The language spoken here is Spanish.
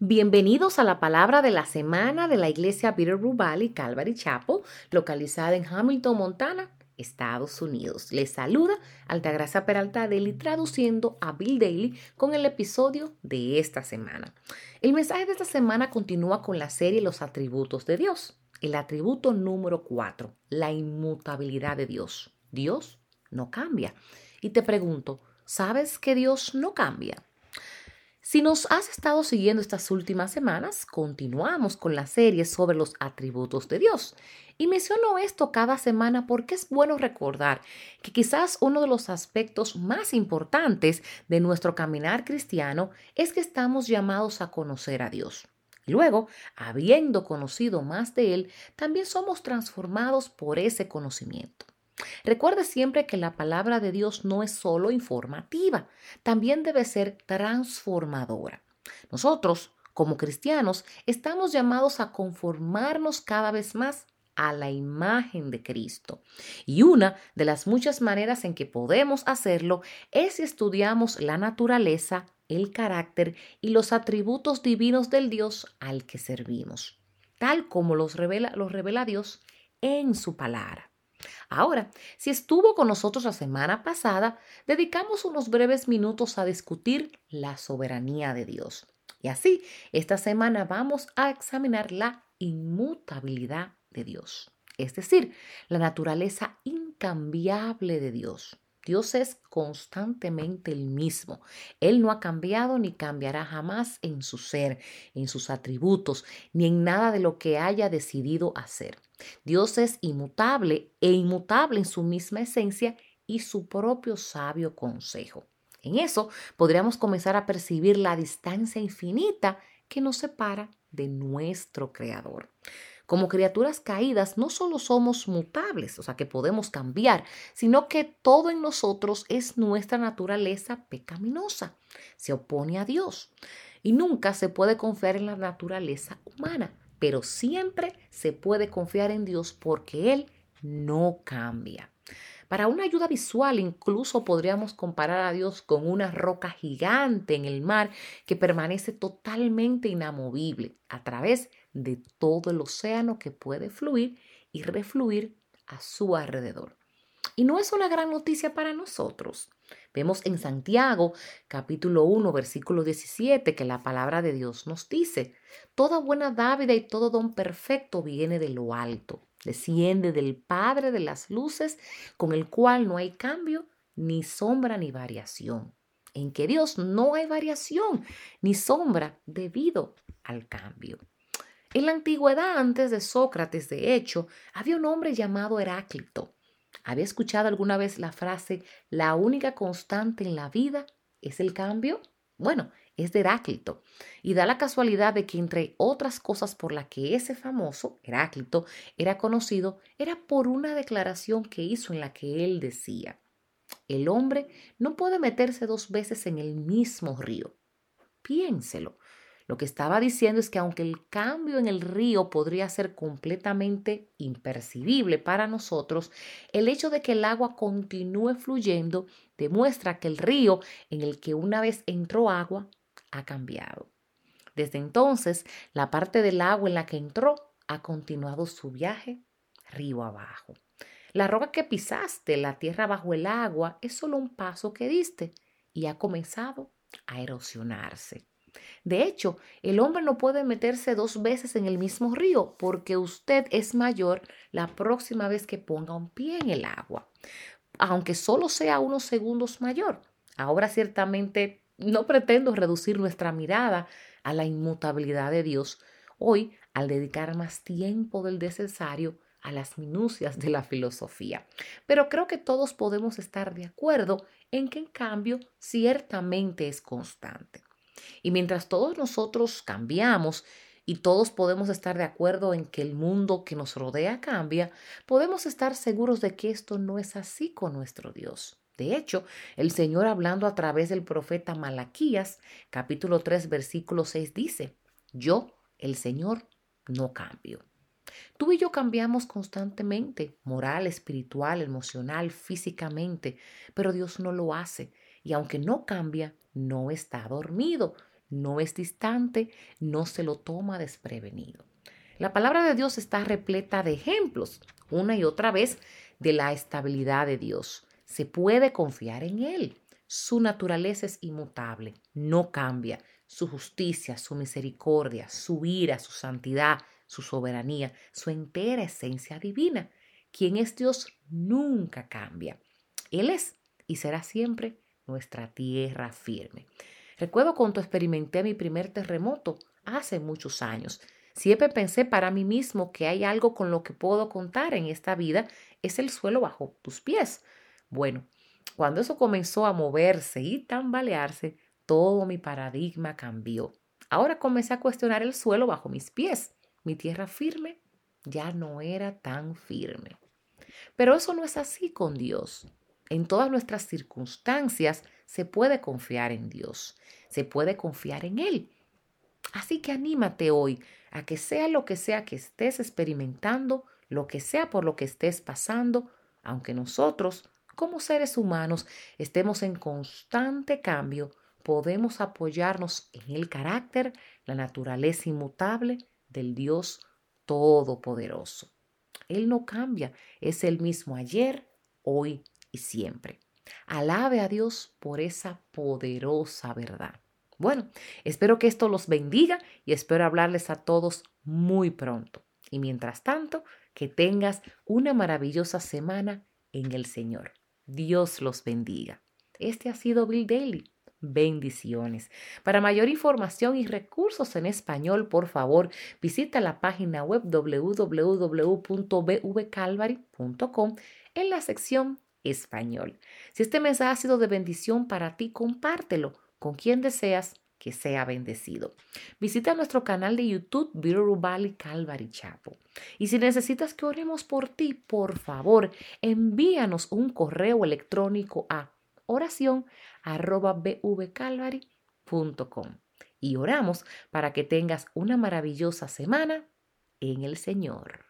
Bienvenidos a la palabra de la semana de la iglesia Bitterroot Valley Calvary Chapel, localizada en Hamilton, Montana, Estados Unidos. Les saluda Altagracia Peralta Daily traduciendo a Bill Daly con el episodio de esta semana. El mensaje de esta semana continúa con la serie Los atributos de Dios. El atributo número 4, la inmutabilidad de Dios. Dios no cambia. Y te pregunto, ¿sabes que Dios no cambia? Si nos has estado siguiendo estas últimas semanas, continuamos con la serie sobre los atributos de Dios. Y menciono esto cada semana porque es bueno recordar que quizás uno de los aspectos más importantes de nuestro caminar cristiano es que estamos llamados a conocer a Dios. Y luego, habiendo conocido más de Él, también somos transformados por ese conocimiento. Recuerde siempre que la palabra de Dios no es solo informativa, también debe ser transformadora. Nosotros, como cristianos, estamos llamados a conformarnos cada vez más a la imagen de Cristo. Y una de las muchas maneras en que podemos hacerlo es si estudiamos la naturaleza, el carácter y los atributos divinos del Dios al que servimos, tal como los revela, Dios en su palabra. Ahora, si estuvo con nosotros la semana pasada, dedicamos unos breves minutos a discutir la soberanía de Dios. Y así, esta semana vamos a examinar la inmutabilidad de Dios, es decir, la naturaleza incambiable de Dios. Dios es constantemente el mismo. Él no ha cambiado ni cambiará jamás en su ser, en sus atributos, ni en nada de lo que haya decidido hacer. Dios es inmutable e inmutable en su misma esencia y su propio sabio consejo. En eso podríamos comenzar a percibir la distancia infinita que nos separa de nuestro Creador. Como criaturas caídas, no solo somos mutables, o sea, que podemos cambiar, sino que todo en nosotros es nuestra naturaleza pecaminosa. Se opone a Dios. Y nunca se puede confiar en la naturaleza humana, pero siempre se puede confiar en Dios porque Él no cambia. Para una ayuda visual, incluso podríamos comparar a Dios con una roca gigante en el mar que permanece totalmente inamovible a través de todo el océano que puede fluir y refluir a su alrededor. Y no es una gran noticia para nosotros. Vemos en Santiago capítulo 1 versículo 17 que la palabra de Dios nos dice, Toda buena dávida y todo don perfecto viene de lo alto, desciende del Padre de las luces, con el cual no hay cambio, ni sombra, ni variación. En que Dios no hay variación, ni sombra debido al cambio. En la antigüedad, antes de Sócrates, de hecho, había un hombre llamado Heráclito. ¿Había escuchado alguna vez la frase, la única constante en la vida es el cambio? Bueno, es de Heráclito. Y da la casualidad de que entre otras cosas por las que ese famoso Heráclito era conocido, era por una declaración que hizo en la que él decía, el hombre no puede meterse dos veces en el mismo río. Piénselo. Lo que estaba diciendo es que aunque el cambio en el río podría ser completamente impercibible para nosotros, el hecho de que el agua continúe fluyendo demuestra que el río en el que una vez entró agua ha cambiado. Desde entonces, la parte del agua en la que entró ha continuado su viaje río abajo. La roca que pisaste, la tierra bajo el agua, es solo un paso que diste y ha comenzado a erosionarse. De hecho, el hombre no puede meterse dos veces en el mismo río porque usted es mayor la próxima vez que ponga un pie en el agua, aunque solo sea unos segundos mayor. Ahora ciertamente no pretendo reducir nuestra mirada a la inmutabilidad de Dios hoy al dedicar más tiempo del necesario a las minucias de la filosofía. Pero creo que todos podemos estar de acuerdo en que en cambio ciertamente es constante. Y mientras todos nosotros cambiamos y todos podemos estar de acuerdo en que el mundo que nos rodea cambia, podemos estar seguros de que esto no es así con nuestro Dios. De hecho, el Señor hablando a través del profeta Malaquías, capítulo 3, versículo 6 dice, yo, el Señor, no cambio. Tú y yo cambiamos constantemente, moral, espiritual, emocional, físicamente, pero Dios no lo hace. Y aunque no cambia, no está dormido. no es distante, no se lo toma desprevenido. La palabra de Dios está repleta de ejemplos, una y otra vez, de la estabilidad de Dios. Se puede confiar en Él. Su naturaleza es inmutable, no cambia. Su justicia, su misericordia, su ira, su santidad, su soberanía, su entera esencia divina. Quien es Dios nunca cambia. Él es y será siempre nuestra tierra firme. Recuerdo cuando experimenté mi primer terremoto hace muchos años. Siempre pensé para mí mismo que hay algo con lo que puedo contar en esta vida, es el suelo bajo tus pies. Bueno, cuando eso comenzó a moverse y tambalearse, todo mi paradigma cambió. Ahora comencé a cuestionar el suelo bajo mis pies. Mi tierra firme ya no era tan firme. Pero eso no es así con Dios. En todas nuestras circunstancias se puede confiar en Dios, se puede confiar en Él. Así que anímate hoy a que sea lo que sea que estés experimentando, lo que sea por lo que estés pasando, aunque nosotros, como seres humanos, estemos en constante cambio, podemos apoyarnos en el carácter, la naturaleza inmutable del Dios Todopoderoso. Él no cambia, es el mismo ayer, hoy siempre. Alabe a Dios por esa poderosa verdad. Bueno, espero que esto los bendiga y espero hablarles a todos muy pronto. Y mientras tanto, que tengas una maravillosa semana en el Señor. Dios los bendiga. Este ha sido Bill Daily. Bendiciones. Para mayor información y recursos en español, por favor, visita la página web www.bvcalvary.com en la sección español. Si este mensaje ha sido de bendición para ti, compártelo con quien deseas que sea bendecido. Visita nuestro canal de YouTube Bitterroot Valley Calvary Chapo. Y si necesitas que oremos por ti, por favor, envíanos un correo electrónico a oración y oramos para que tengas una maravillosa semana en el Señor.